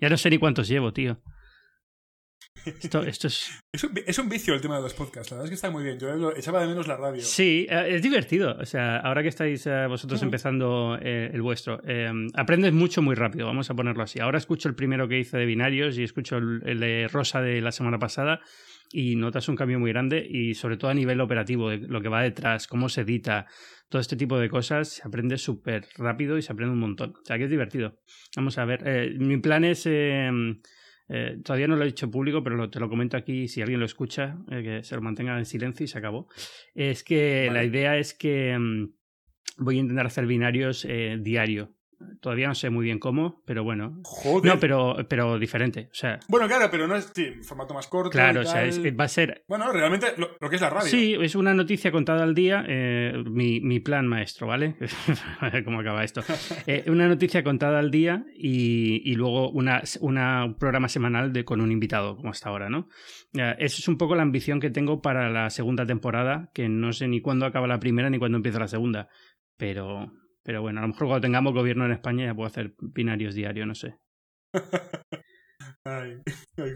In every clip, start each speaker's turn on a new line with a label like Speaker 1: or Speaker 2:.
Speaker 1: Ya no sé ni cuántos llevo, tío. Esto, esto es...
Speaker 2: Es un, vicio el tema de los podcasts. La verdad es que está muy bien. Yo echaba de menos la radio.
Speaker 1: Sí, eh, es divertido. O sea, ahora que estáis eh, vosotros empezando eh, el vuestro, aprendes mucho muy rápido, vamos a ponerlo así. Ahora escucho el primero que hice de binarios y escucho el, de Rosa de la semana pasada y notas un cambio muy grande y sobre todo a nivel operativo, de lo que va detrás, cómo se edita, todo este tipo de cosas, se aprende súper rápido y se aprende un montón. O sea, que es divertido. Vamos a ver. mi plan es eh, todavía no lo he dicho público, pero te lo comento aquí si alguien lo escucha, eh, que se lo mantenga en silencio y se acabó. Es que la idea es que mm, voy a intentar hacer binarios eh, diario. Todavía no sé muy bien cómo, pero bueno.
Speaker 2: Joder.
Speaker 1: No, pero, pero diferente. O sea,
Speaker 2: bueno, claro, pero no es sí, formato más corto.
Speaker 1: Claro, o sea, va a ser.
Speaker 2: Bueno, realmente lo, que es la radio.
Speaker 1: Sí, es una noticia contada al día. Eh, mi, mi, plan maestro, ¿vale? a ver cómo acaba esto. Eh, una noticia contada al día y, y luego una, una, un programa semanal de, con un invitado, como hasta ahora, ¿no? esa es un poco la ambición que tengo para la segunda temporada, que no sé ni cuándo acaba la primera ni cuándo empieza la segunda. Pero, pero bueno, a lo mejor cuando tengamos gobierno en España ya puedo hacer binarios diarios, no sé.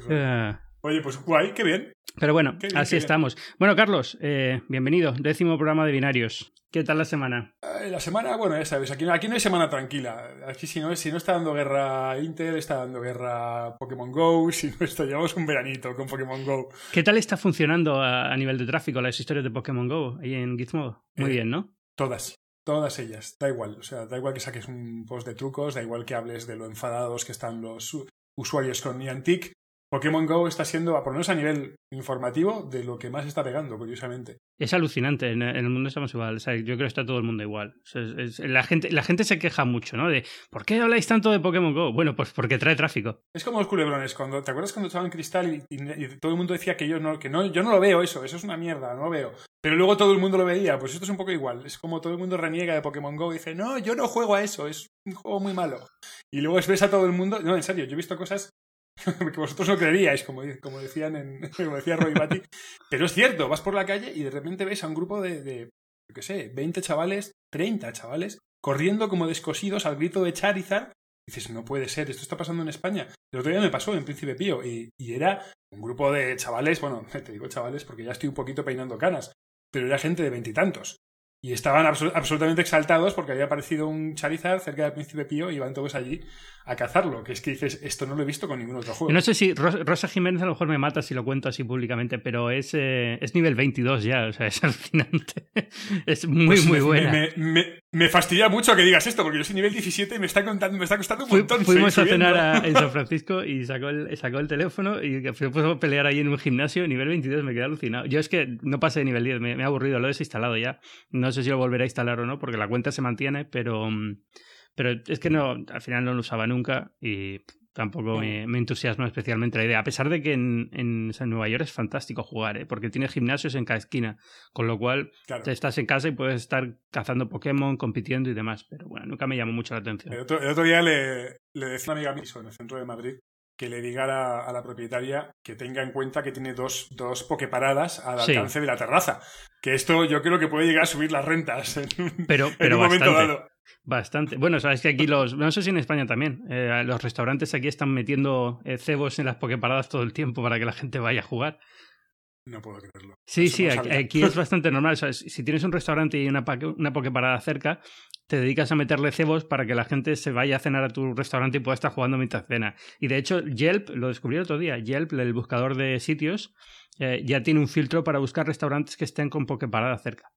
Speaker 2: Eh. Oye, pues guay, qué bien.
Speaker 1: Pero bueno, así estamos. Bueno, Carlos, eh, bienvenido. Décimo programa de binarios. ¿Qué tal la semana?
Speaker 2: la semana, bueno, ya sabes, aquí, aquí no hay semana tranquila. Aquí si no, si no está dando guerra Intel, está dando guerra Pokémon Go, si no está, llevamos un veranito con Pokémon Go.
Speaker 1: ¿Qué tal está funcionando a, nivel de tráfico las historias de Pokémon Go ahí en Gizmodo? Muy eh, bien, ¿no?
Speaker 2: Todas. Todas ellas, da igual, o sea, da igual que saques un post de trucos, da igual que hables de lo enfadados que están los usuarios con Niantic, Pokémon Go está siendo, por lo menos a nivel informativo, de lo que más está pegando, curiosamente.
Speaker 1: Es alucinante, en el mundo estamos igual. yo creo que está todo el mundo igual. la, gente, la gente se queja mucho, ¿no? De ¿por qué habláis tanto de Pokémon Go? Bueno, pues porque trae tráfico.
Speaker 2: Es como los culebrones. Cuando, ¿Te acuerdas cuando estaban Cristal y, todo el mundo decía que yo no, que no, yo no lo veo eso, eso es una mierda, no lo veo. Pero luego todo el mundo lo veía, pues esto es un poco igual. Es como todo el mundo reniega de Pokémon Go y dice, no, yo no juego a eso, es un juego muy malo. Y luego ves a todo el mundo, no, en serio, yo he visto cosas que vosotros no creeríais, como, como decían en, como decía Roy Batty. Pero es cierto, vas por la calle y de repente ves a un grupo de, de yo qué sé, 20 chavales, 30 chavales, corriendo como descosidos al grito de Charizard. Y dices, no puede ser, esto está pasando en España. El otro día me pasó en Príncipe Pío y, y era un grupo de chavales, bueno, te digo chavales porque ya estoy un poquito peinando canas, pero era gente de veintitantos. Y estaban absolutamente exaltados porque había aparecido un Charizard cerca del Príncipe Pío y iban todos allí a cazarlo. Que es que dices, esto no lo he visto con ningún otro juego.
Speaker 1: No sé si Rosa Jiménez a lo mejor me mata si lo cuento así públicamente, pero es, eh, es nivel 22 ya, o sea, es alucinante. es muy, pues muy buena.
Speaker 2: Me, fastidia mucho que digas esto, porque yo soy nivel 17 y me está, contando, me está costando un montón.
Speaker 1: fuimos a cenar en San Francisco y sacó el, sacó el teléfono y fue a pelear ahí en un gimnasio, nivel 22, me quedé alucinado. Yo es que no pasé de nivel 10, me, me ha aburrido, lo he desinstalado ya. No sé si lo volveré a instalar o no, porque la cuenta se mantiene, pero, mm, pero es que no, al final no lo usaba nunca y tampoco me, entusiasma especialmente la idea. A pesar de que en, en, Nueva York es fantástico jugar, ¿eh? porque tiene gimnasios en cada esquina, con lo cual estás en casa y puedes estar cazando Pokémon, compitiendo y demás. Pero bueno, nunca me llamó mucho la atención.
Speaker 2: El otro, día le, le decía a una amiga mía en el centro de Madrid que le diga a la, propietaria que tenga en cuenta que tiene dos, dos pokeparadas al alcance de la terraza. Que esto yo creo que puede llegar a subir las rentas en
Speaker 1: pero, pero un momento dado. Bastante. Bueno, sabes que aquí los. No sé si en España también. Eh, los restaurantes aquí están metiendo eh, cebos en las pokeparadas todo el tiempo para que la gente vaya a jugar.
Speaker 2: No puedo creerlo.
Speaker 1: Sí, sí, aquí, es bastante normal. si tienes un restaurante y una, una pokeparada cerca, te dedicas a meterle cebos para que la gente se vaya a cenar a tu restaurante y pueda estar jugando mientras cena. Y de hecho, Yelp, lo descubrí el otro día, Yelp, el buscador de sitios, eh, ya tiene un filtro para buscar restaurantes que estén con Pokeparada cerca.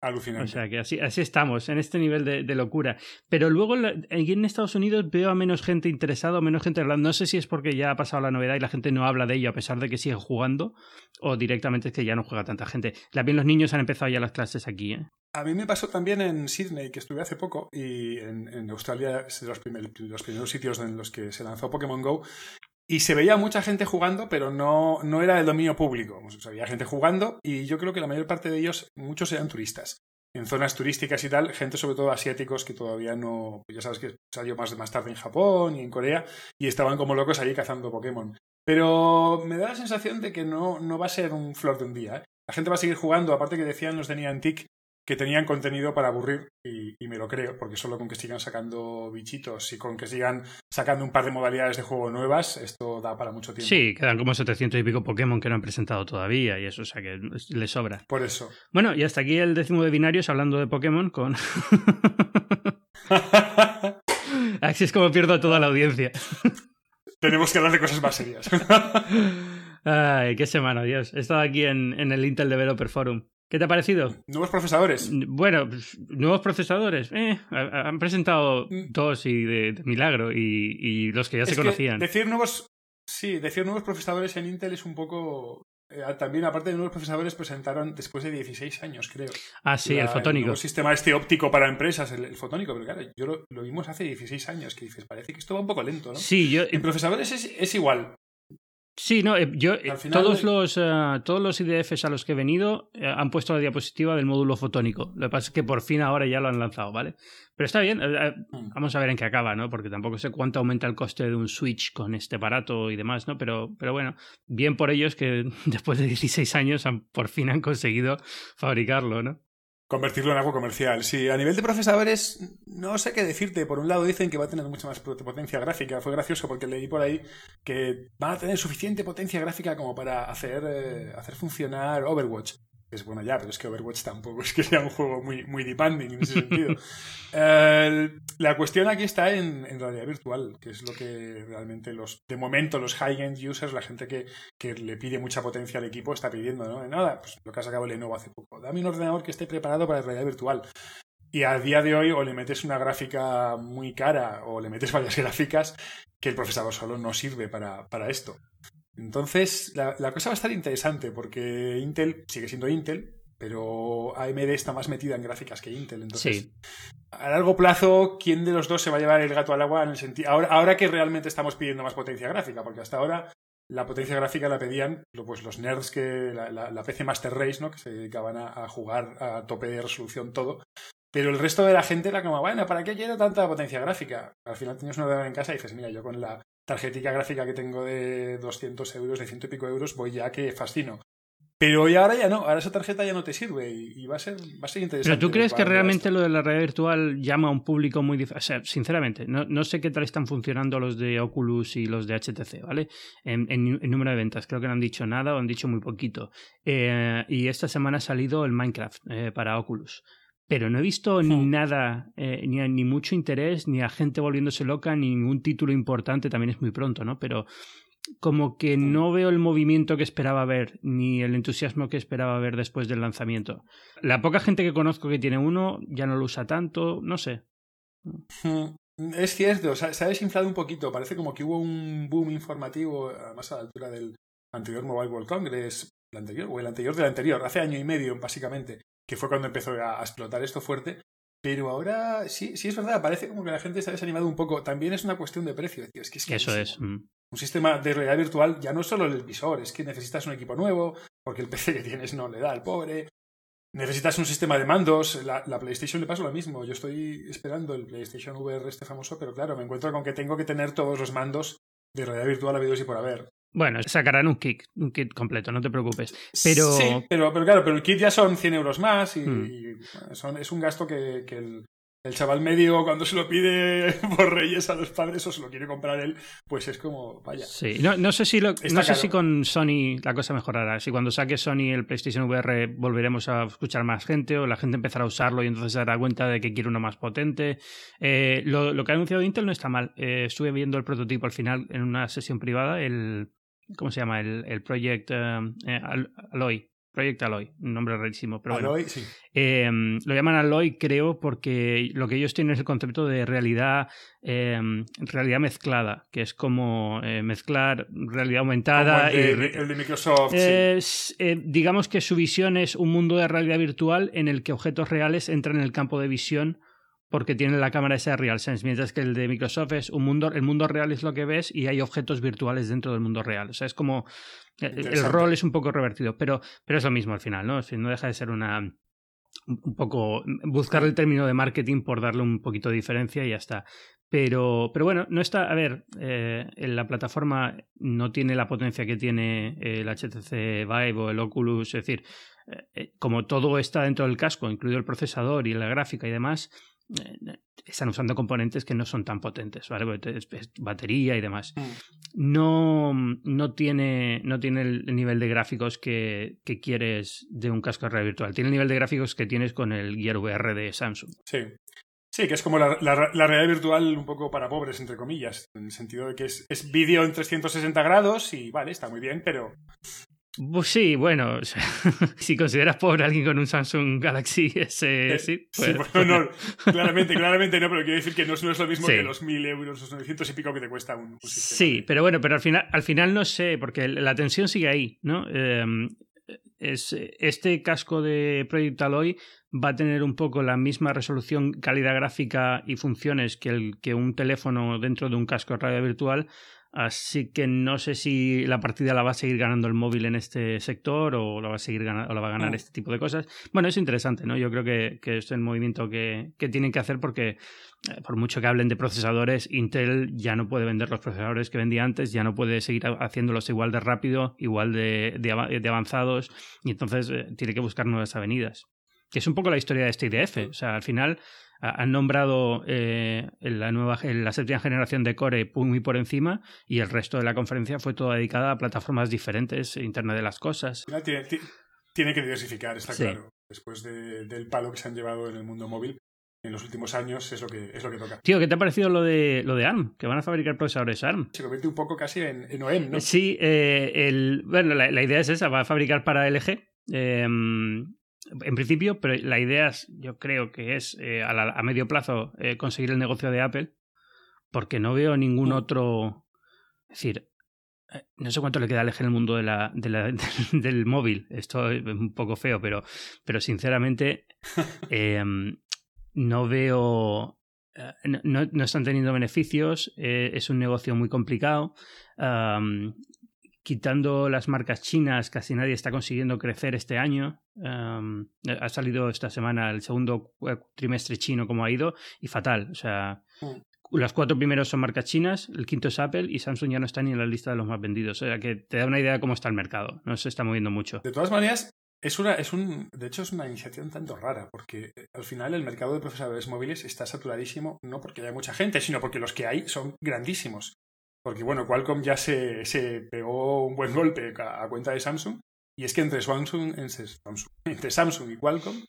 Speaker 2: Alucinante.
Speaker 1: O sea que así, así estamos, en este nivel de, locura. Pero luego aquí en Estados Unidos veo a menos gente interesada, menos gente hablando. No sé si es porque ya ha pasado la novedad y la gente no habla de ello a pesar de que sigue jugando, o directamente es que ya no juega tanta gente. También los niños han empezado ya las clases aquí. ¿eh?
Speaker 2: A mí me pasó también en Sydney, que estuve hace poco, y en, Australia es de los, primeros sitios en los que se lanzó Pokémon Go, y se veía mucha gente jugando, pero no, no era el dominio público. Había gente jugando y yo creo que la mayor parte de ellos, muchos eran turistas. En zonas turísticas y tal, gente sobre todo asiáticos que todavía no, ya sabes que salió más, más tarde en Japón y en Corea y estaban como locos allí cazando Pokémon. Pero me da la sensación de que no, no va a ser un flor de un día. ¿eh? La gente va a seguir jugando, aparte que decían los de Niantic que tenían contenido para aburrir y, me lo creo, porque solo con que sigan sacando bichitos y con que sigan sacando un par de modalidades de juego nuevas, esto da para mucho tiempo.
Speaker 1: Sí, quedan como 700 y pico Pokémon que no han presentado todavía y eso, o sea que le sobra.
Speaker 2: Por eso.
Speaker 1: Bueno, y hasta aquí el décimo de binarios hablando de Pokémon con... Así es como pierdo a toda la audiencia.
Speaker 2: Tenemos que hablar de cosas más serias.
Speaker 1: Ay, qué semana, Dios. He estado aquí en, en el Intel Developer Forum. ¿Qué te ha parecido?
Speaker 2: Nuevos procesadores.
Speaker 1: Bueno, pues, nuevos procesadores. Eh, han presentado mm. dos y de, milagro y, los que ya se conocían.
Speaker 2: Decir nuevos. Sí, decir nuevos procesadores en Intel es un poco. Eh, también, aparte de nuevos procesadores, presentaron después de 16 años, creo.
Speaker 1: Ah, sí, el fotónico.
Speaker 2: El sistema este óptico para empresas, el, fotónico. Pero claro, yo lo, vimos hace 16 años, que dices, parece que esto va un poco lento, ¿no?
Speaker 1: Sí, yo.
Speaker 2: En procesadores es, es igual.
Speaker 1: Sí, no, eh, yo eh, todos los eh, todos los IDFs a los que he venido han puesto la diapositiva del módulo fotónico. Lo que pasa es que por fin ahora ya lo han lanzado, ¿vale? Pero está bien, mm. vamos a ver en qué acaba, ¿no? Porque tampoco sé cuánto aumenta el coste de un Switch con este aparato y demás, ¿no? Pero, pero bueno, bien por ellos que después de 16 años han, por fin han conseguido fabricarlo, ¿no?
Speaker 2: Convertirlo en algo comercial. Sí, a nivel de procesadores, no sé qué decirte. Por un lado dicen que va a tener mucha más potencia gráfica. Fue gracioso porque leí por ahí que van a tener suficiente potencia gráfica como para hacer, eh, hacer funcionar Overwatch es bueno ya, pero es que Overwatch tampoco es que sea un juego muy, muy demanding en ese sentido. la cuestión aquí está en, realidad virtual, que es lo que realmente los, de momento, los high-end users, la gente que, que, le pide mucha potencia al equipo, está pidiendo, ¿no? Nada, pues lo que ha sacado Lenovo hace poco. Dame un ordenador que esté preparado para la realidad virtual. Y a día de hoy o le metes una gráfica muy cara o le metes varias gráficas que el procesador solo no sirve para, para esto. Entonces, la, cosa va a estar interesante porque Intel sigue siendo Intel, pero AMD está más metida en gráficas que Intel. Entonces, a largo plazo, ¿quién de los dos se va a llevar el gato al agua en el sentido. Ahora, ahora que realmente estamos pidiendo más potencia gráfica, porque hasta ahora la potencia gráfica la pedían pues, los nerds que. La, PC Master Race, ¿no? Que se dedicaban a, jugar a tope de resolución todo. Pero el resto de la gente era como, bueno, ¿para qué quiero tanta potencia gráfica? Al final tienes un ordenador en casa y dices, mira, yo con la tarjetica gráfica que tengo de 200 euros, de ciento y pico euros, voy ya que fascino. Pero hoy ahora ya no, ahora esa tarjeta ya no te sirve y, va, a ser, va a ser interesante.
Speaker 1: Pero tú crees que realmente lo de la realidad virtual llama a un público muy diferente. O sea, sinceramente, no, no, sé qué tal están funcionando los de Oculus y los de HTC, ¿vale? En, número de ventas, creo que no han dicho nada o han dicho muy poquito. Eh, y esta semana ha salido el Minecraft eh, para Oculus pero no he visto ni nada, eh, ni, ni, mucho interés, ni a gente volviéndose loca, ni ningún título importante, también es muy pronto, ¿no? Pero como que no veo el movimiento que esperaba ver, ni el entusiasmo que esperaba ver después del lanzamiento. La poca gente que conozco que tiene uno ya no lo usa tanto, no sé.
Speaker 2: Es cierto, se ha desinflado un poquito, parece como que hubo un boom informativo, además a la altura del anterior Mobile World Congress, el anterior, o el anterior del anterior, hace año y medio básicamente, que fue cuando empezó a, explotar esto fuerte. Pero ahora sí, sí es verdad, parece como que la gente se ha desanimado un poco. También es una cuestión de precio. Es que es
Speaker 1: Eso es. Mm.
Speaker 2: Un sistema de realidad virtual ya no es solo el visor, es que necesitas un equipo nuevo, porque el PC que tienes no le da al pobre. Necesitas un sistema de mandos. La, la, PlayStation le pasa lo mismo. Yo estoy esperando el PlayStation VR este famoso, pero claro, me encuentro con que tengo que tener todos los mandos de realidad virtual habidos y por haber.
Speaker 1: Bueno, sacarán un kit, un kit completo, no te preocupes. Pero...
Speaker 2: Sí, pero, pero claro, pero el kit ya son 100 euros más y, hmm. son, es un gasto que, que el, el chaval medio cuando se lo pide por Reyes a los padres o se lo quiere comprar él, pues es como, vaya.
Speaker 1: Sí, no, no sé, si, no sé si con Sony la cosa mejorará. Si cuando saque Sony el PlayStation VR volveremos a escuchar más gente o la gente empezará a usarlo y entonces se dará cuenta de que quiere uno más potente. Eh, lo, que ha anunciado Intel no está mal. Eh, estuve viendo el prototipo al final en una sesión privada, el... ¿Cómo se llama? El, el Project eh, Alloy. Project Alloy, un nombre rarísimo, pero
Speaker 2: Alloy, sí.
Speaker 1: Em, lo llaman Alloy, creo, porque lo que ellos tienen es el concepto de realidad, em, realidad mezclada, que es como eh, mezclar realidad aumentada.
Speaker 2: el, de, el de Microsoft.
Speaker 1: Eh, digamos que su visión es un mundo de realidad virtual en el que objetos reales entran en el campo de visión porque tiene la cámara esa Real Sense, mientras que el de Microsoft es un mundo, el mundo real es lo que ves y hay objetos virtuales dentro del mundo real. O sea, es como el, rol es un poco revertido, pero, pero es lo mismo al final, ¿no? no deja de ser una, un poco buscar el término de marketing por darle un poquito de diferencia y ya está. Pero, pero bueno, no está. A ver, eh, la plataforma no tiene la potencia que tiene el HTC Vive o el Oculus. Es decir, eh, eh, como todo está dentro del casco, incluido el procesador y la gráfica y demás, están usando componentes que no son tan potentes, ¿vale? batería y demás. Mm. No, no, tiene, no tiene el nivel de gráficos que, que, quieres de un casco de realidad virtual. Tiene el nivel de gráficos que tienes con el Gear VR de Samsung.
Speaker 2: Sí. Sí, que es como la, realidad virtual un poco para pobres, entre comillas, en el sentido de que es, es vídeo en 360 grados y vale, está muy bien, pero
Speaker 1: pues sí, bueno, si consideras pobre a alguien con un Samsung Galaxy S,
Speaker 2: eh, sí. Pues, bueno, no, claramente, claramente no, pero quiero decir que no, es lo mismo que los 1000 euros, los 900 y pico que te cuesta un,
Speaker 1: Sí, pero bueno, pero al final, al final no sé, porque la tensión sigue ahí, ¿no? Em, es, este casco de Project Alloy va a tener un poco la misma resolución, calidad gráfica y funciones que, el, que un teléfono dentro de un casco de radio virtual, Así que no sé si la partida la va a seguir ganando el móvil en este sector o la va a seguir ganando, o la va a ganar mm. este tipo de cosas. Bueno, es interesante, ¿no? Yo creo que, que es el movimiento que, que, tienen que hacer porque eh, por mucho que hablen de procesadores, Intel ya no puede vender los procesadores que vendía antes, ya no puede seguir haciéndolos igual de rápido, igual de, de, avanzados, y entonces eh, tiene que buscar nuevas avenidas. Que es un poco la historia de este IDF. O sea, al final han nombrado eh, la nueva la séptima generación de Core muy por encima y el resto de la conferencia fue toda dedicada a plataformas diferentes, Internet de las cosas.
Speaker 2: Tiene, que diversificar, está claro. Después del palo que se han llevado en el mundo móvil en los últimos años es lo que, es lo que toca.
Speaker 1: Tío, ¿qué te ha parecido lo de, lo de ARM? Que van a fabricar procesadores ARM.
Speaker 2: Se convierte un poco casi en, en OEM, ¿no?
Speaker 1: Sí, eh, el, bueno, la, la, idea es esa, va a fabricar para LG. Eh, en principio, pero la idea es, yo creo que es eh, a, medio plazo eh, conseguir el negocio de Apple, porque no veo ningún mm. otro. Es decir, eh, no sé cuánto le queda Aleje en el mundo de la, del, móvil. Esto es un poco feo, pero, pero sinceramente em, no veo. No, no, están teniendo beneficios, es un negocio muy complicado quitando las marcas chinas, casi nadie está consiguiendo crecer este año. ha salido esta semana el segundo trimestre chino como ha ido y fatal. O sea, mm. los cuatro primeros son marcas chinas, el quinto es Apple y Samsung ya no está ni en la lista de los más vendidos. O sea, que te da una idea de cómo está el mercado. No se está moviendo mucho.
Speaker 2: De todas maneras, es una, es un, de hecho, es una iniciativa un tanto rara, porque eh, al final el mercado de procesadores móviles está saturadísimo, no porque haya mucha gente, sino porque los que hay son grandísimos. Porque bueno, Qualcomm ya se, se pegó un buen golpe a, cuenta de Samsung. Y es que entre Samsung, entre Samsung y Qualcomm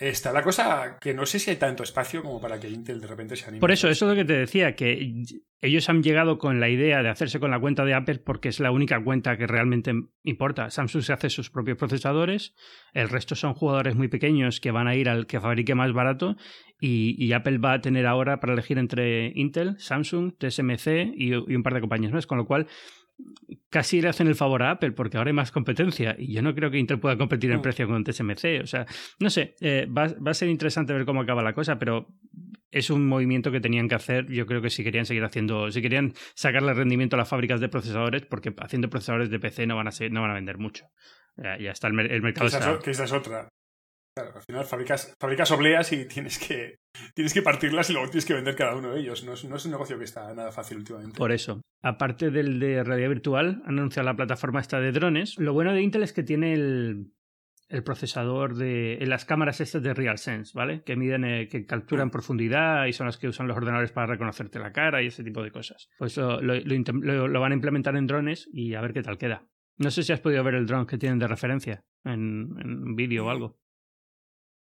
Speaker 2: está la cosa que no sé si hay tanto espacio como para que Intel de repente se anime.
Speaker 1: Por eso, eso es lo que te decía, que ellos han llegado con la idea de hacerse con la cuenta de Apple porque es la única cuenta que realmente importa. Samsung se hace sus propios procesadores, el resto son jugadores muy pequeños que van a ir al que fabrique más barato y, Apple va a tener ahora para elegir entre Intel, Samsung, TSMC y, y un par de compañías más, con lo cual casi le hacen el favor a Apple porque ahora hay más competencia y yo no creo que Intel pueda competir en precio con TSMC. O sea, no sé, eh, va, a ser interesante ver cómo acaba la cosa, pero es un movimiento que tenían que hacer. Yo creo que si querían seguir haciendo, si querían sacarle rendimiento a las fábricas de procesadores, porque haciendo procesadores de PC no van a, ser, no van a vender mucho. Ya, está el, mercado.
Speaker 2: Que esa, es otra. Claro, al final fabricas, fabricas obleas y tienes que, tienes que partirlas y luego tienes que vender cada uno de ellos. No es, no es un negocio que está nada fácil últimamente.
Speaker 1: Por eso. Aparte del de realidad virtual, han anunciado la plataforma esta de drones. Lo bueno de Intel es que tiene el, el procesador de las cámaras estas de RealSense, ¿vale? Que miden, eh, que capturan mm. profundidad y son las que usan los ordenadores para reconocerte la cara y ese tipo de cosas. Pues lo, lo, van a implementar en drones y a ver qué tal queda. No sé si has podido ver el drone que tienen de referencia en, en vídeo o algo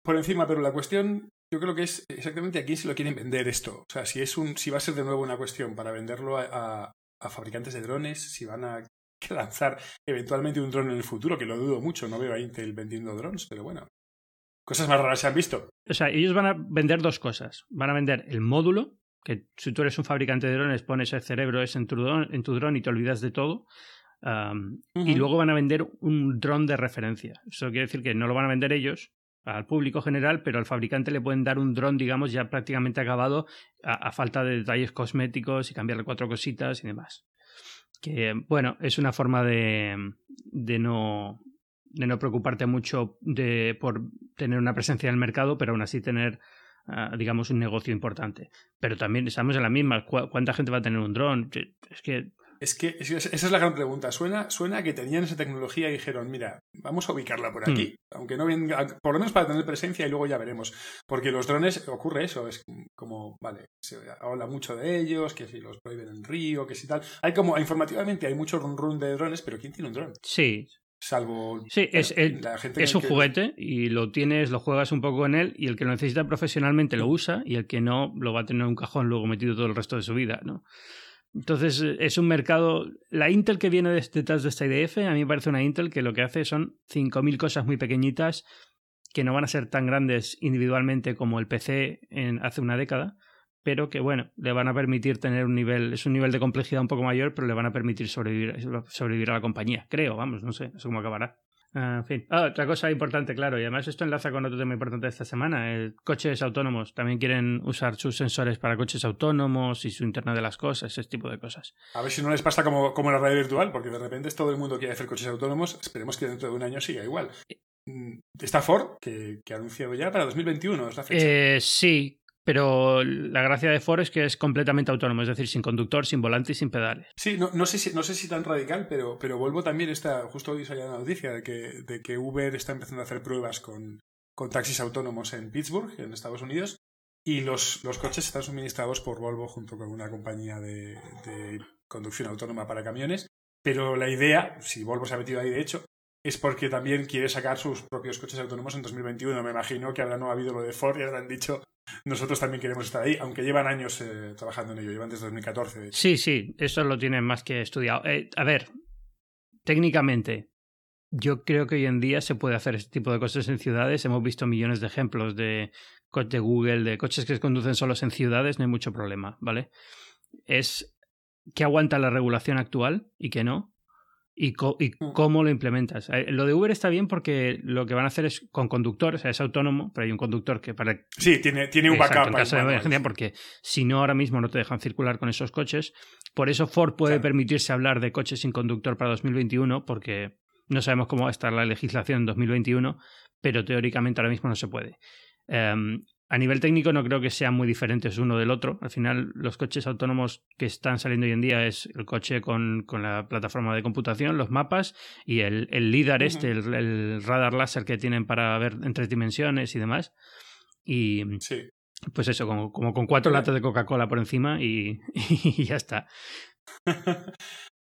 Speaker 2: por encima, pero la cuestión yo creo que es exactamente a quién se lo quieren vender esto. O sea, si es un, si va a ser de nuevo una cuestión para venderlo a, fabricantes de drones, si van a lanzar eventualmente un dron en el futuro, que lo dudo mucho, no veo a Intel vendiendo drones, pero bueno. Cosas más raras se han visto.
Speaker 1: O sea, ellos van a vender dos cosas. Van a vender el módulo, que si tú eres un fabricante de drones, pones el cerebro es en tu dron, en tu dron y te olvidas de todo. Y luego van a vender un dron de referencia. Eso quiere decir que no lo van a vender ellos, al público general, pero al fabricante le pueden dar un dron, digamos, ya prácticamente acabado a, falta de detalles cosméticos y cambiarle cuatro cositas y demás. Que, bueno, es una forma de, de no de no preocuparte mucho de, por tener una presencia en el mercado, pero aún así tener, ah, digamos, un negocio importante. Pero también estamos en la misma. ¿Cuánta gente va a tener un dron? Es que
Speaker 2: es que esa es la gran pregunta. Suena, suena que tenían esa tecnología y dijeron, mira, vamos a ubicarla por aquí, hmm. aunque no venga, por lo menos para tener presencia y luego ya veremos. Porque los drones ocurre eso, es como, vale, se habla mucho de ellos, que si los prohíben en Río, que si tal. Hay como, informativamente hay mucho run run de drones, pero ¿quién tiene un dron?
Speaker 1: Sí,
Speaker 2: salvo
Speaker 1: sí es, la gente es un juguete y lo tienes lo juegas un poco en él y el que lo necesita profesionalmente lo usa y el que no lo va a tener en un cajón luego metido todo el resto de su vida no entonces eh, es un mercado. La Intel que viene detrás de esta IDF, a mí me parece una Intel que lo que hace son 5.000 cosas muy pequeñitas que no van a ser tan grandes individualmente como el PC en hace una década, pero que bueno, le van a permitir tener un nivel, es un nivel de complejidad un poco mayor, pero le van a permitir sobrevivir, sobrevivir a la compañía. Creo, vamos, no sé, no sé cómo acabará. Ah, en fin. Ah, otra cosa importante, claro, y además esto enlaza con otro tema importante de esta semana. El coches autónomos también quieren usar sus sensores para coches autónomos y su Internet de las cosas, ese tipo de cosas.
Speaker 2: A ver si no les pasa como, como la radio virtual, porque de repente todo el mundo quiere hacer coches autónomos. Esperemos que dentro de un año siga igual. Mm, está Ford, que, que ha anunciado ya para 2021, es la fecha.
Speaker 1: Eh, sí, pero la gracia de Ford es que es completamente autónomo, es decir, sin conductor, sin volante y sin pedales.
Speaker 2: Sí, no, no, sé, si, no sé si tan radical, pero, pero vuelvo también, está, justo hoy salió la noticia de que, de que Uber está empezando a hacer pruebas con, con taxis autónomos en Pittsburgh, en Estados Unidos, y los, los coches están suministrados por Volvo junto con una compañía de, de conducción autónoma para camiones. Pero la idea, si Volvo se ha metido ahí de hecho, es porque también quiere sacar sus propios coches autónomos en 2021. Me imagino que ahora no ha habido lo de Ford y habrán dicho nosotros también queremos estar ahí, aunque llevan años eh, trabajando en ello, llevan desde 2014.
Speaker 1: Sí, sí, eso lo tienen más que estudiado. Eh, a ver, técnicamente, yo creo que hoy en día se puede hacer este tipo de cosas en ciudades. Hemos visto millones de ejemplos de, de Google, de coches que se conducen solos en ciudades, no hay mucho problema, ¿vale? Es que aguanta la regulación actual y que no y, mm. cómo lo implementas. Eh, lo de Uber está bien porque lo que van a hacer es con conductor, o sea, es autónomo, pero hay un conductor que para...
Speaker 2: Sí, tiene, tiene un backup.
Speaker 1: En caso de emergencia, porque si no, ahora mismo no te dejan circular con esos coches. Por eso Ford puede permitirse hablar de coches sin conductor para 2021, porque no sabemos cómo va a estar la legislación en 2021, pero teóricamente ahora mismo no se puede. Em, a nivel técnico no creo que sean muy diferentes uno del otro. Al final, los coches autónomos que están saliendo hoy en día es el coche con, con la plataforma de computación, los mapas y el, el LIDAR este, el, radar láser que tienen para ver en tres dimensiones y demás. Y pues eso, como, como con cuatro latas de Coca-Cola por encima y, ya está.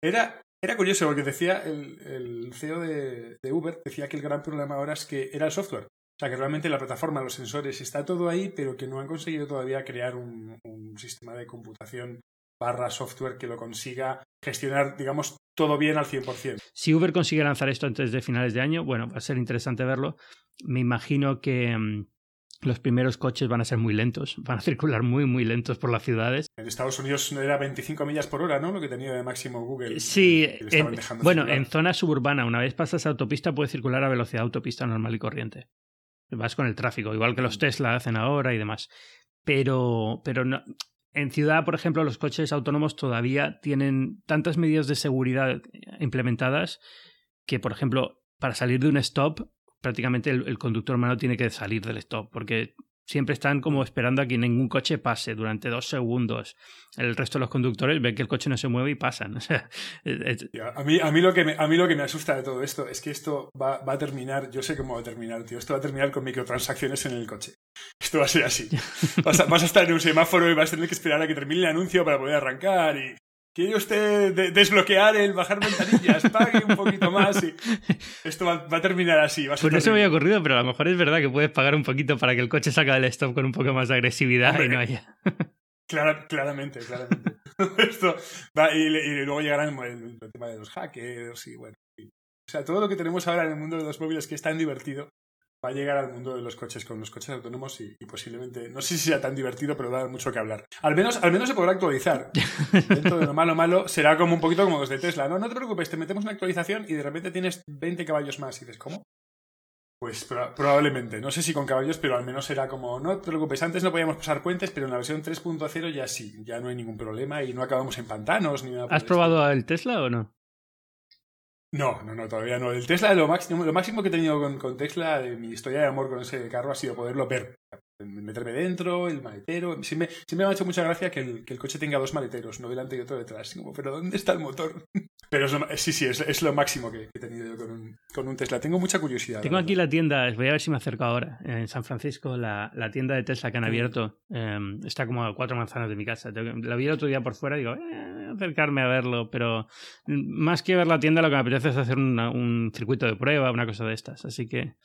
Speaker 2: Era, era curioso porque decía el, el CEO de, de, Uber, decía que el gran problema ahora es que era el software. O sea, que realmente la plataforma, los sensores, está todo ahí, pero que no han conseguido todavía crear un, sistema de computación barra software que lo consiga gestionar, digamos, todo bien al 100%.
Speaker 1: Si Uber consigue lanzar esto antes de finales de año, bueno, va a ser interesante verlo. Me imagino que mm, los primeros coches van a ser muy lentos, van a circular muy, muy lentos por las ciudades.
Speaker 2: En Estados Unidos era 25 millas por hora, ¿no? Lo que tenía de máximo Google.
Speaker 1: Sí, bueno, en zona suburbana, una vez pasas a autopista, puedes circular a velocidad autopista normal y corriente. Vas con el tráfico, igual que los Tesla hacen ahora y demás. Pero, pero no, en ciudad, por ejemplo, los coches autónomos todavía tienen tantas medidas de seguridad implementadas que, por ejemplo, para salir de un stop, prácticamente el, el conductor humano tiene que salir del stop, porque siempre están como esperando a que ningún coche pase durante dos segundos. El resto de los conductores ven que el coche no se mueve y pasan.
Speaker 2: a, mí, a, mí lo que me, a mí lo que me asusta de todo esto es que esto va, va, a terminar, yo sé cómo va a terminar, tío. Esto va a terminar con microtransacciones en el coche. Esto va a ser así. Vas a, vas a estar en un semáforo y vas a tener que esperar a que termine el anuncio para poder arrancar y ¿Quiere usted desbloquear el bajar ventanillas? Pague un poquito más y esto va, a terminar así.
Speaker 1: pues no se me había ocurrido, pero a lo mejor es verdad que puedes pagar un poquito para que el coche salga del stop con un poco más de agresividad y no haya.
Speaker 2: claramente, claramente. esto va, y, luego llegará el, tema de los hackers y bueno. O sea, todo lo que tenemos ahora en el mundo de los móviles que es tan divertido va a llegar al mundo de los coches con los coches autónomos y, posiblemente, no sé si sea tan divertido, pero da mucho que hablar. Al menos, al menos se podrá actualizar. Dentro de lo malo malo será como un poquito como los de Tesla. No, no te preocupes, te metemos una actualización y de repente tienes 20 caballos más. Y dices, ¿cómo? Pues probablemente, no sé si con caballos, pero al menos será como, no te preocupes, antes no podíamos pasar puentes, pero en la versión 3.0 ya sí, ya no hay ningún problema y no acabamos en pantanos ni nada.
Speaker 1: ¿Has probado el Tesla o no?
Speaker 2: No, no, no, todavía no. El Tesla, lo máximo, lo máximo que he tenido con, con Tesla, de mi historia de amor con ese carro, ha sido poderlo ver meterme dentro, el maletero. Siempre, siempre me ha hecho mucha gracia que el, que el, coche tenga dos maleteros, uno delante y otro detrás. Como, pero ¿dónde está el motor? Pero sí, sí, es, es, lo máximo que, he tenido yo con un, con un, Tesla. Tengo mucha curiosidad.
Speaker 1: Tengo aquí la tienda, voy a ver si me acerco ahora, en San Francisco, la, la tienda de Tesla que han abierto. Eh, está como a cuatro manzanas de mi casa. La vi el otro día por fuera y digo, eh, acercarme a verlo, pero más que ver la tienda, lo que me apetece es hacer una, un circuito de prueba, una cosa de estas. Así que.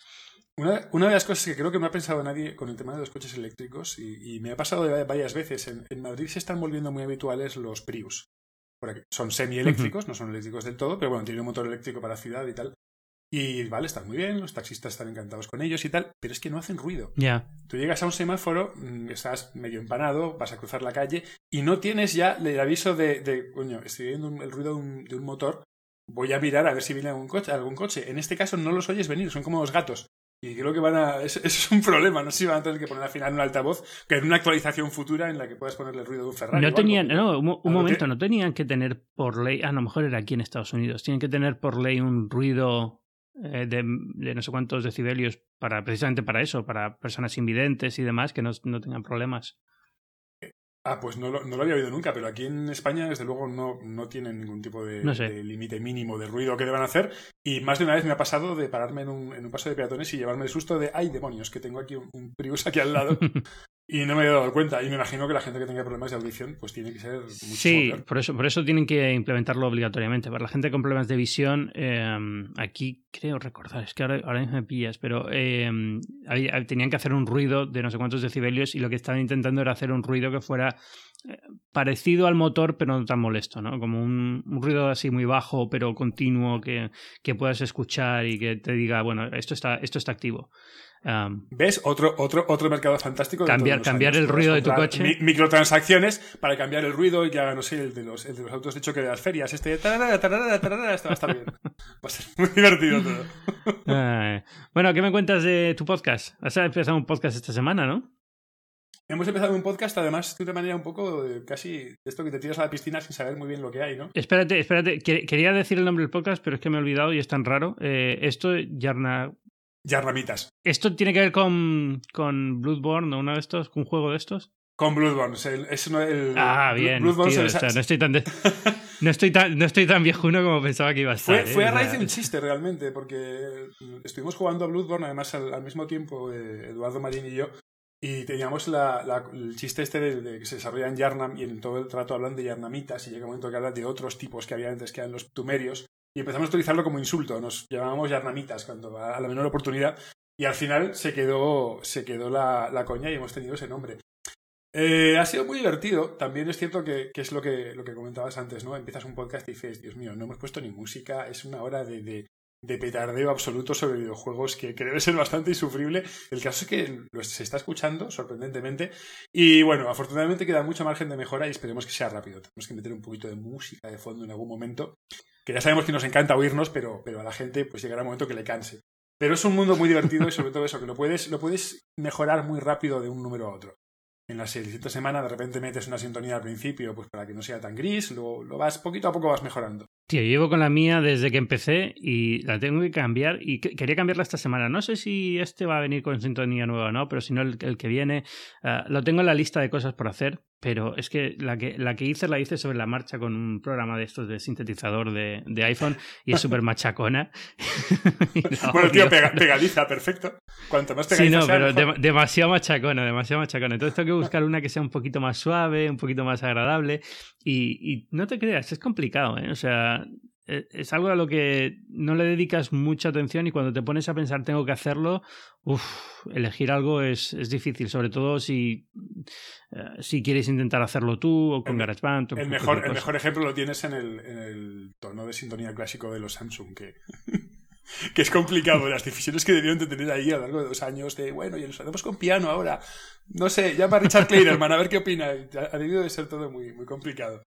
Speaker 2: Una, una, de las cosas que creo que no ha pensado nadie con el tema de los coches eléctricos, y, y me ha pasado varias veces, en, en, Madrid se están volviendo muy habituales los Prius. Son semieléctricos, uh -huh. no son eléctricos del todo, pero bueno, tienen un motor eléctrico para ciudad y tal. Y vale, están muy bien, los taxistas están encantados con ellos y tal, pero es que no hacen ruido.
Speaker 1: Ya. Yeah.
Speaker 2: Tú llegas a un semáforo, estás medio empanado, vas a cruzar la calle y no tienes ya el aviso de, de coño, estoy viendo un, el ruido de un, de un, motor, voy a mirar a ver si viene algún coche, algún coche. En este caso no los oyes venir, son como los gatos. Y creo que van a. Eso, es un problema. No sé si van a tener que poner al final un altavoz, que en una actualización futura en la que puedas ponerle el ruido de un Ferrari.
Speaker 1: No tenían, no, un, un momento, que... no tenían que tener por ley. A lo mejor era aquí en Estados Unidos. Tienen que tener por ley un ruido eh, de, de, no sé cuántos decibelios para precisamente para eso, para personas invidentes y demás que no, no tengan problemas.
Speaker 2: Ah, pues no lo, no lo, había oído nunca, pero aquí en España, desde luego, no, no tienen ningún tipo de,
Speaker 1: no sé.
Speaker 2: de límite mínimo de ruido que deban hacer. Y más de una vez me ha pasado de pararme en un, en un paso de peatones y llevarme el susto de, ¡ay, demonios! Que tengo aquí un, un Prius aquí al lado. y no me había dado cuenta. Y me imagino que la gente que tenga problemas de audición, pues tiene que ser mucho
Speaker 1: Sí, por eso, por eso tienen que implementarlo obligatoriamente. Para la gente con problemas de visión, eh, aquí creo recordar, es que ahora, ahora me pillas, pero eh, tenían que hacer un ruido de no sé cuántos decibelios y lo que estaban intentando era hacer un ruido que fuera eh, parecido al motor, pero no tan molesto, ¿no? Como un, un ruido así muy bajo, pero continuo, que, que, puedas escuchar y que te diga, bueno, esto está, esto está activo.
Speaker 2: Um, ¿Ves? Otro, otro, otro mercado fantástico.
Speaker 1: Cambiar, cambiar el ruido de tu coche.
Speaker 2: Mi, microtransacciones para cambiar el ruido y que haga, no sé, el de los, el de los autos de choque de las ferias. Este, tarara, tarara, tarara, esto va a estar bien. Va a ser muy divertido todo.
Speaker 1: Bueno, ¿qué me cuentas de tu podcast? Has empezado un podcast esta semana, ¿no?
Speaker 2: Hemos empezado un podcast, además, de una manera un poco de casi de esto que te tiras a la piscina sin saber muy bien lo que hay, ¿no?
Speaker 1: Espérate, espérate. Quería decir el nombre del podcast, pero es que me he olvidado y es tan raro. Eh, esto, Yarna,
Speaker 2: Yarnamitas.
Speaker 1: ¿Esto tiene que ver con, con Bloodborne o uno de estos? ¿Con un juego de estos?
Speaker 2: Con Bloodborne. El, es uno, el,
Speaker 1: ah, bien. Bloodborne tío, o sea, no, estoy tan de... no, estoy tan, no estoy tan viejuno como pensaba que iba a estar.
Speaker 2: Fue,
Speaker 1: ¿eh?
Speaker 2: fue a raíz de un chiste realmente, porque estuvimos jugando a Bloodborne, además al, al mismo tiempo eh, Eduardo Marín y yo, y teníamos la, la, el chiste este de, de, que se desarrolla en Yarnam y en todo el trato hablan de Yarnamitas y llega un momento que hablan de otros tipos que había antes que eran los tumerios y empezamos a utilizarlo como insulto. Nos llamábamos Yarnamitas cuando a la menor oportunidad y al final se quedó, se quedó la, la coña y hemos tenido ese nombre. Eh, ha sido muy divertido. También es cierto que, que, es lo que, lo que comentabas antes, ¿no? Empiezas un podcast y dices, Dios mío, no hemos puesto ni música, es una hora de, de, de petardeo absoluto sobre videojuegos que, que, debe ser bastante insufrible. El caso es que se está escuchando, sorprendentemente. Y bueno, afortunadamente queda mucho margen de mejora y esperemos que sea rápido. Tenemos que meter un poquito de música de fondo en algún momento. Que ya sabemos que nos encanta oírnos, pero, pero a la gente pues llegará un momento que le canse. Pero es un mundo muy divertido y sobre todo eso, que lo puedes, lo puedes mejorar muy rápido de un número a otro. En la siguiente semana de repente metes una sintonía al principio, pues para que no sea tan gris, lo, lo vas, poquito a poco vas mejorando.
Speaker 1: Tío, llevo con la mía desde que empecé y la tengo que cambiar y que, quería cambiarla esta semana. No sé si este va a venir con sintonía nueva o no, pero si no el, que viene, uh, lo tengo en la lista de cosas por hacer, pero es que la que, la que hice la hice sobre la marcha con un programa de estos de sintetizador de, de iPhone y es súper machacona.
Speaker 2: no, bueno, tío, pega, pegadiza, perfecto. Cuanto más pegadiza
Speaker 1: Sí, no,
Speaker 2: sea,
Speaker 1: pero
Speaker 2: mejor.
Speaker 1: de, demasiado machacona, demasiado machacona. Entonces tengo que buscar una que sea un poquito más suave, un poquito más agradable y, y no te creas, es complicado, ¿eh? O sea, es algo a lo que no le dedicas mucha atención y cuando te pones a pensar tengo que hacerlo, elegir algo es, es difícil, sobre todo si, uh, si quieres intentar hacerlo tú o con GarageBand.
Speaker 2: El, mejor, el mejor ejemplo lo tienes en el, en el tono de sintonía clásico de los Samsung, que, que es complicado. Las decisiones que debieron de tener ahí a lo largo de dos años de, bueno, y nos hacemos con piano ahora. No sé, llama a Richard Kleinerman a ver qué opina. Ha debido de ser todo muy, muy complicado.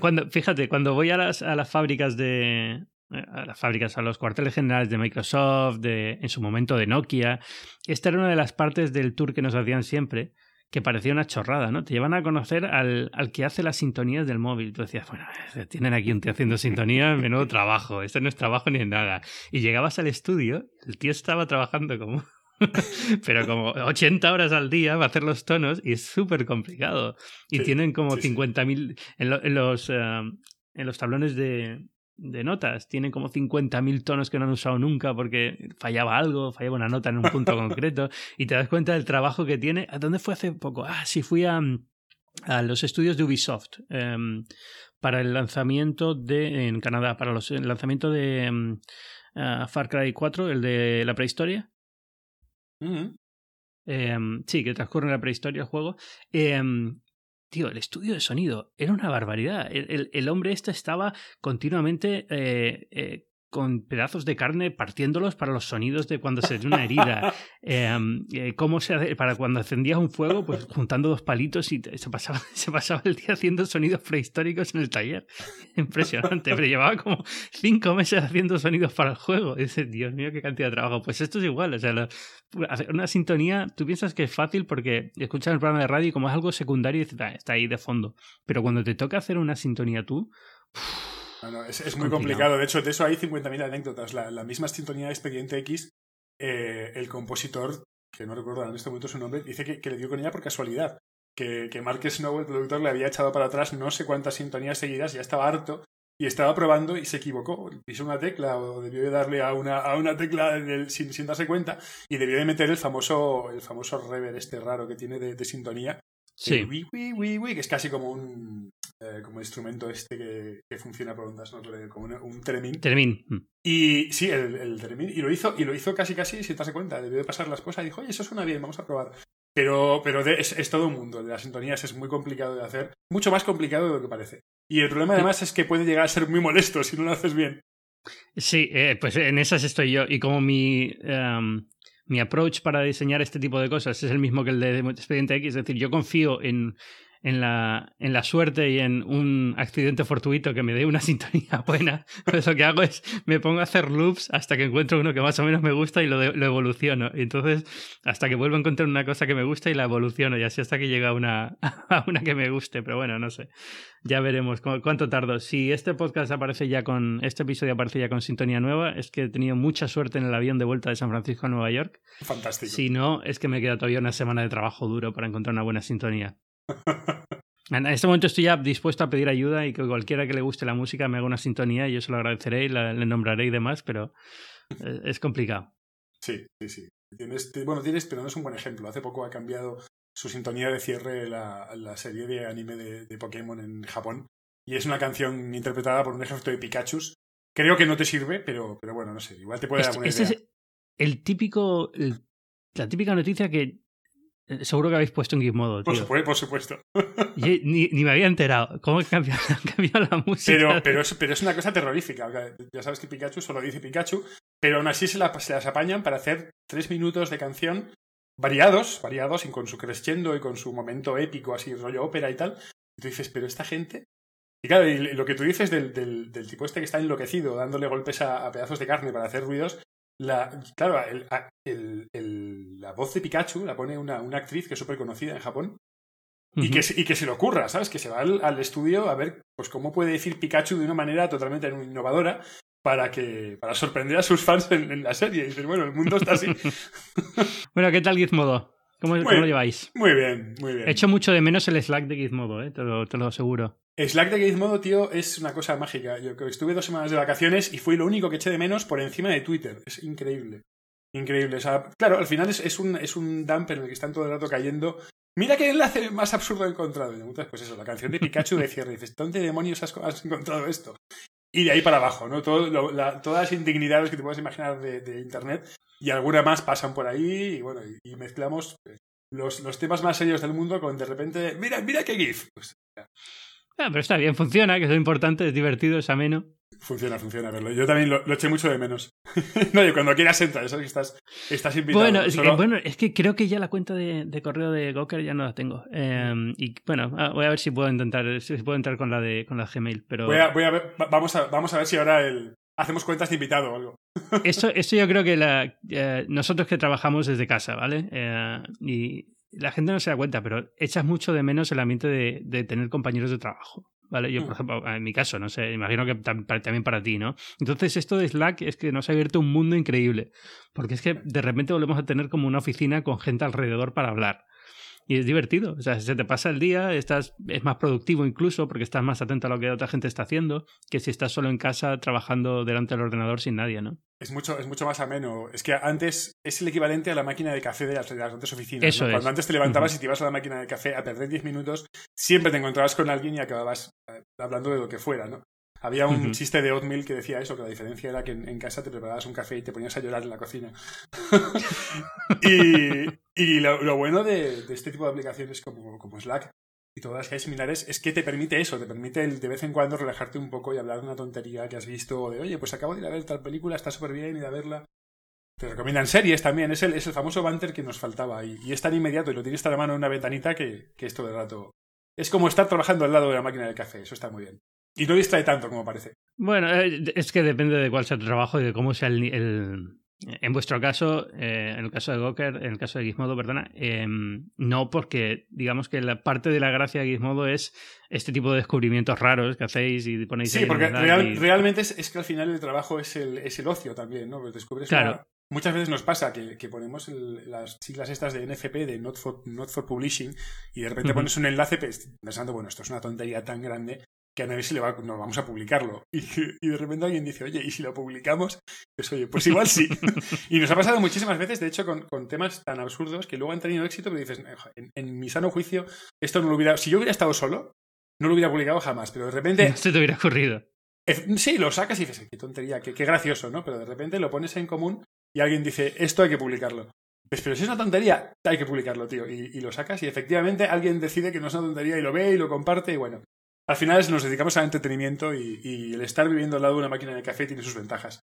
Speaker 1: Cuando, fíjate, cuando voy a las, a las fábricas de, a las fábricas, a los cuarteles generales de Microsoft, de, en su momento de Nokia. Esta era una de las partes del tour que nos hacían siempre, que parecía una chorrada, ¿no? Te llevan a conocer al, al que hace las sintonías del móvil. Tú decías, bueno, tienen aquí un tío haciendo sintonías, menudo trabajo, esto no es trabajo ni nada. Y llegabas al estudio, el tío estaba trabajando como pero como 80 horas al día va a hacer los tonos y es súper complicado. Y tienen como 50.000 en, en, los, eh, en los tablones de, de notas. Tienen como 50.000 tonos que no han usado nunca porque fallaba algo, fallaba una nota en un punto concreto. Y te das cuenta del trabajo que tiene. ¿A dónde fue hace poco? Ah, sí, fui a, a los estudios de Ubisoft um, para el lanzamiento de. en Canadá, para los, el lanzamiento de um, uh, Far Cry 4, el de la prehistoria. Eh, sí, que transcurre en la prehistoria el juego. Eh, tío, el estudio de sonido era una barbaridad. El hombre este estaba continuamente eh, eh, con pedazos de carne partiéndolos para los sonidos de cuando se una herida. eh, cómo se hace, para cuando encendías un fuego, pues juntando dos palitos y se pasaba, se pasaba el día haciendo sonidos prehistóricos en el taller. Impresionante, pero llevaba como cinco meses haciendo sonidos para el juego. Y dices, Dios mío, qué cantidad de trabajo. Pues esto es igual, o sea, lo, una sintonía, tú piensas que es fácil porque escuchas el programa de radio y como es algo secundario, dices, ah, está ahí de fondo. Pero cuando te toca hacer una sintonía tú... Uff,
Speaker 2: bueno, es, es, muy complicado. De hecho, de eso hay 50.000 anécdotas. La, la, misma sintonía de Expediente X, eh, el compositor, que no recuerdo en este momento su nombre, dice que, que le dio con ella por casualidad. Que, que Mark Snow, el productor, le había echado para atrás no sé cuántas sintonías seguidas, ya estaba harto y estaba probando y se equivocó. Pisó una tecla o debió de darle a una, a una tecla el, sin, sin, darse cuenta y debió de meter el famoso, el famoso rever este raro que tiene de, de sintonía.
Speaker 1: Sí.
Speaker 2: El que es casi como un, eh, como instrumento este que, que, funciona por ondas, ¿no? como un, un teremin.
Speaker 1: Teremin.
Speaker 2: Y sí, el, el. Y lo hizo, y lo hizo casi casi sin darse cuenta. Debió de pasar las cosas y dijo, oye, eso suena bien, vamos a probar. Pero, pero de, es, es, todo un mundo. De las sintonías es muy complicado de hacer. Mucho más complicado de lo que parece. Y el problema además es que puede llegar a ser muy molesto si no lo haces bien.
Speaker 1: Sí, eh, pues en esas estoy yo. Y como mi... Um mi approach para diseñar este tipo de cosas es el mismo que el de Expediente X, es decir, yo confío en, en, la, en la suerte y en un accidente fortuito que me dé una sintonía buena. Pues lo que hago es me pongo a hacer loops hasta que encuentro uno que más o menos me gusta y lo, de, lo evoluciono. Y entonces, hasta que vuelvo a encontrar una cosa que me gusta y la evoluciono, y así hasta que llega una, a una que me guste. Pero bueno, no sé. Ya veremos cuánto tardo. Si este podcast aparece ya con. Este episodio aparece ya con sintonía nueva, es que he tenido mucha suerte en el avión de vuelta de San Francisco a Nueva York.
Speaker 2: Fantástico.
Speaker 1: Si no, es que me queda todavía una semana de trabajo duro para encontrar una buena sintonía. En este momento estoy ya dispuesto a pedir ayuda y que cualquiera que le guste la música me haga una sintonía y yo se lo agradeceré y la, le nombraré y demás, pero es complicado.
Speaker 2: Sí, sí, sí. Tienes, bueno, tienes, pero no es un buen ejemplo. Hace poco ha cambiado su sintonía de cierre la, la serie de anime de, de, Pokémon en Japón y es una canción interpretada por un ejército de Pikachu. Creo que no te sirve, pero, pero bueno, no sé, igual te puede dar
Speaker 1: este,
Speaker 2: una
Speaker 1: este Es el típico, el, la típica noticia que Seguro que habéis puesto en Gizmodo, tío.
Speaker 2: Por supuesto. Por supuesto.
Speaker 1: Ni, ni, me había enterado. ¿Cómo ha cambiado, cambiado, la música?
Speaker 2: Pero, pero, es, pero es una cosa terrorífica. Ya sabes que Pikachu solo dice Pikachu, pero aún así se, la, se las apañan para hacer tres minutos de canción variados, variados, y con su crescendo y con su momento épico, así, rollo ópera y tal. Y tú dices, pero esta gente. Y claro, y lo que tú dices del, del, del tipo este que está enloquecido, dándole golpes a, a pedazos de carne para hacer ruidos, la, claro, el, el, el, la voz de Pikachu la pone una, una actriz que es súper conocida en Japón uh -huh. y, que, y que se le ocurra, ¿sabes? Que se va al, al, estudio a ver pues cómo puede decir Pikachu de una manera totalmente innovadora para que para sorprender a sus fans en, en la serie. Y dices, bueno, el mundo está así.
Speaker 1: bueno, ¿qué tal Gizmodo? ¿Cómo, muy, ¿Cómo, lo lleváis?
Speaker 2: Muy bien, muy bien.
Speaker 1: He hecho mucho de menos el Slack de Gizmodo, ¿eh? te, lo, te lo aseguro.
Speaker 2: Slack de Gizmodo, tío, es una cosa mágica. Yo estuve dos semanas de vacaciones y fue lo único que eché de menos por encima de Twitter. Es increíble. Increíble. O sea, claro, al final es, es, un, es un dumper en el que están todo el rato cayendo. Mira qué enlace más absurdo he encontrado. Y pues eso, la canción de Pikachu de cierre. Dices, ¿dónde demonios has, encontrado esto? Y de ahí para abajo, ¿no? Todo, la, todas las indignidades que te puedas imaginar de, Internet y alguna más pasan por ahí y bueno, y, mezclamos pues, los, los, temas más serios del mundo con de repente, mira, mira qué GIF. Pues.
Speaker 1: Ah, pero está bien, funciona, que es importante, es divertido, es ameno.
Speaker 2: Funciona, funciona verlo. Yo también lo, lo eché mucho de menos. no, y cuando quieras entra, eso que estás, estás invitado.
Speaker 1: Bueno es, solo... que, bueno, es que creo que ya la cuenta de, de correo de Goker ya no la tengo. Eh, y bueno, ah, voy a ver si puedo intentar, si puedo entrar con la de con la Gmail. Pero...
Speaker 2: Voy a, voy a ver, vamos a, vamos a ver si ahora el, hacemos cuentas de invitado o algo.
Speaker 1: esto, esto yo creo que la, eh, nosotros que trabajamos desde casa, ¿vale? Eh, y la gente no se da cuenta, pero echas mucho de menos el ambiente de, de tener compañeros de trabajo. ¿Vale? Yo, por mm. ejemplo, en mi caso, no sé, imagino que también para ti, ¿no? Entonces, esto de Slack es que nos ha abierto un mundo increíble, porque es que de repente volvemos a tener como una oficina con gente alrededor para hablar. Y es divertido, o sea, se te pasa el día, estás, es más productivo incluso porque estás más atento a lo que otra gente está haciendo que si estás solo en casa trabajando delante del ordenador sin nadie, ¿no?
Speaker 2: Es mucho, es mucho más ameno. Es que antes es el equivalente a la máquina de café de las, grandes oficinas. Cuando antes te levantabas y te ibas a la máquina de café a perder 10 minutos, siempre te encontrabas con alguien y acababas eh, hablando de lo que fuera, ¿no? Había un chiste de Oatmeal que decía eso, que la diferencia era que en, casa te preparabas un café y te ponías a llorar en la cocina. y, lo, bueno de, este tipo de aplicaciones como, como Slack y todas las que hay similares es que te permite eso, te permite de vez en cuando relajarte un poco y hablar de una tontería que has visto o de, oye, pues acabo de ir a ver tal película, está súper bien, ir a verla. Te recomiendan series también, es el, es el famoso banter que nos faltaba y, y, es tan inmediato y lo tienes a la mano en una ventanita que, que esto de rato. Es como estar trabajando al lado de la máquina del café, eso está muy bien. Y no distrae tanto como parece.
Speaker 1: Bueno, eh, es que depende de cuál sea tu trabajo y de cómo sea el. en vuestro caso, eh, en el caso de Goker, en el caso de Gizmodo, perdona, em, no porque digamos que la parte de la gracia de Gizmodo es este tipo de descubrimientos raros que hacéis y ponéis.
Speaker 2: Sí, porque realmente es, que al final el trabajo es el, es el ocio también, ¿no? Pues descubres claro. Muchas veces nos pasa que, que ponemos las siglas estas de NFP, de Not for, not for Publishing, y de repente pones un enlace pensando, bueno, esto es una tontería tan grande que a nadie se le va, no vamos a publicarlo. Y, de repente alguien dice, oye, ¿y si lo publicamos? Pues oye, pues igual sí. y nos ha pasado muchísimas veces, de hecho, con, con, temas tan absurdos que luego han tenido éxito, pero dices, en, mi sano juicio, esto no lo hubiera, si yo hubiera estado solo, no lo hubiera publicado jamás, pero de repente...
Speaker 1: No se te hubiera ocurrido.
Speaker 2: Sí, lo sacas y dices, qué tontería, qué, qué gracioso, ¿no? Pero de repente lo pones en común y alguien dice, esto hay que publicarlo. Pues, pero si es una tontería, hay que publicarlo, tío. Y, y, lo sacas y efectivamente alguien decide que no es una tontería y lo ve y lo comparte y bueno, al final nos dedicamos al entretenimiento y, el estar viviendo al lado de una máquina de café tiene sus ventajas.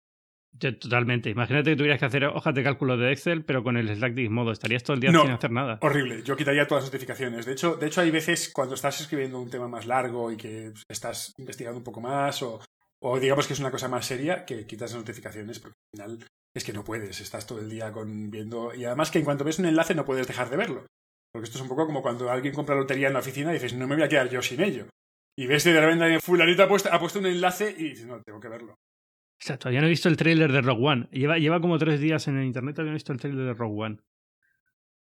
Speaker 1: Totalmente. Imagínate que tuvieras que hacer hojas de cálculo de Excel, pero con el Slack de modo. Estarías todo el día sin hacer nada.
Speaker 2: Horrible. Yo quitaría todas las notificaciones. De hecho, de hecho, hay veces cuando estás escribiendo un tema más largo y que estás investigando un poco más, o, o digamos que es una cosa más seria, que quitas las notificaciones, porque al final es que no puedes. Estás todo el día con viendo. Y además que en cuanto ves un enlace no puedes dejar de verlo. Porque esto es un poco como cuando alguien compra lotería en la oficina y dices, no me voy a quedar yo sin ello. Y ves que de repente fulanito ha puesto, ha puesto un enlace y dices, no, tengo que verlo.
Speaker 1: O sea, todavía no he visto el tráiler de Rogue One. Lleva, lleva como tres días en el internet, todavía no he visto el tráiler de Rogue One.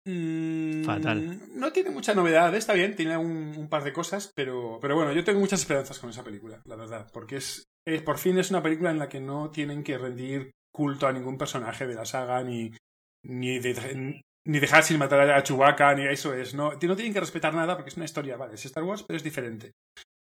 Speaker 2: Mm, Fatal. No tiene mucha novedad, está bien, tiene un, par de cosas, pero, pero bueno, yo tengo muchas esperanzas con esa película, la verdad, porque es, por fin es una película en la que no tienen que rendir culto a ningún personaje de la saga, ni, ni, ni dejar sin matar a Chewbacca, ni eso es, no, no tienen que respetar nada porque es una historia, vale, es Star Wars, pero es diferente.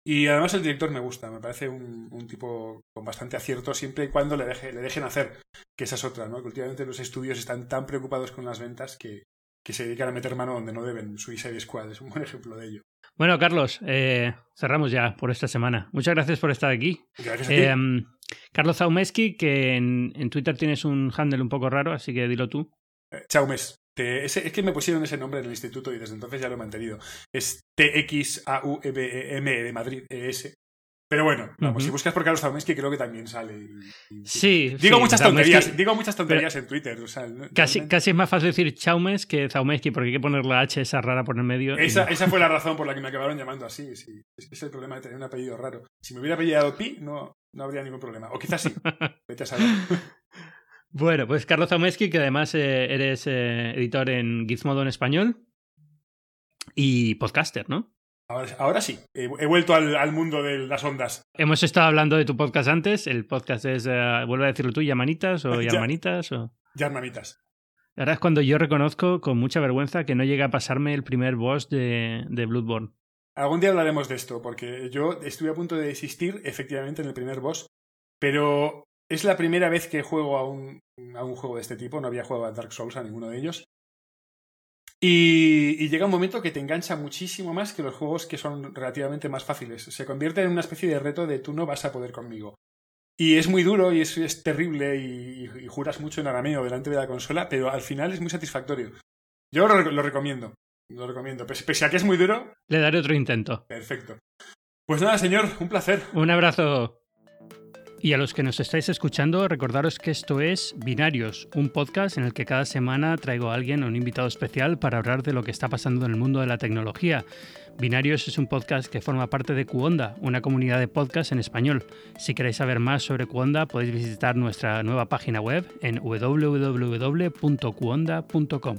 Speaker 2: Y además el director me gusta, me parece un, tipo con bastante acierto siempre y cuando le, deje, le dejen hacer, que esa es otra, ¿no? Que últimamente los estudios están tan preocupados con las ventas que, que se dedican a meter mano donde no deben. Suicide Squad es un buen ejemplo de ello.
Speaker 1: Bueno, Carlos, eh, cerramos ya por esta semana. Muchas gracias por estar aquí.
Speaker 2: Gracias a ti.
Speaker 1: Em, Carlos Zaumeski, que en, en, Twitter tienes un handle un poco raro, así que dilo tú.
Speaker 2: Eh, Chaumes. Es que me pusieron ese nombre en el instituto y desde entonces ya lo he mantenido. Es T-X-A-U-M-E-M de Madrid, E-S. Pero bueno, vamos, si buscas por Carlos que creo que también sale.
Speaker 1: sí.
Speaker 2: Digo muchas tonterías, digo muchas tonterías en Twitter.
Speaker 1: casi, casi es más fácil decir Chaumes que Zaumeski, porque hay que poner la H esa rara por el medio.
Speaker 2: Esa, esa fue la razón por la que me acabaron llamando así. Sí. Es, el problema de tener un apellido raro. Si me hubiera apellidado Pi, no, no habría ningún problema. O quizás sí. Vete a saber.
Speaker 1: Bueno, pues Carlos Zaumeski, que además eh, eres eh, editor en Gizmodo en español y podcaster, ¿no?
Speaker 2: Ahora, sí, he, vuelto al, mundo de las ondas.
Speaker 1: Hemos estado hablando de tu podcast antes, el podcast es, eh, vuelve a decirlo tú, Yamanitas o Yarmanitas o...
Speaker 2: Yarmanitas.
Speaker 1: Ahora es cuando yo reconozco con mucha vergüenza que no llega a pasarme el primer boss de, de Bloodborne.
Speaker 2: Algún día hablaremos de esto, porque yo estuve a punto de desistir efectivamente en el primer boss, pero es la primera vez que juego a un, a un juego de este tipo, no había jugado a Dark Souls a ninguno de ellos. Y, llega un momento que te engancha muchísimo más que los juegos que son relativamente más fáciles. Se convierte en una especie de reto de tú no vas a poder conmigo. Y es muy duro y es, es terrible y, juras mucho en arameo delante de la consola, pero al final es muy satisfactorio. Yo lo, lo recomiendo. Lo recomiendo. pese a que es muy duro.
Speaker 1: Le daré otro intento.
Speaker 2: Perfecto. Pues nada, señor, un placer.
Speaker 1: Un abrazo. Y a los que nos estáis escuchando, recordaros que esto es Binarios, un podcast en el que cada semana traigo a alguien un invitado especial para hablar de lo que está pasando en el mundo de la tecnología. Binarios es un podcast que forma parte de Cuonda, una comunidad de podcast en español. Si queréis saber más sobre Cuonda, podéis visitar nuestra nueva página web en www.cuonda.com.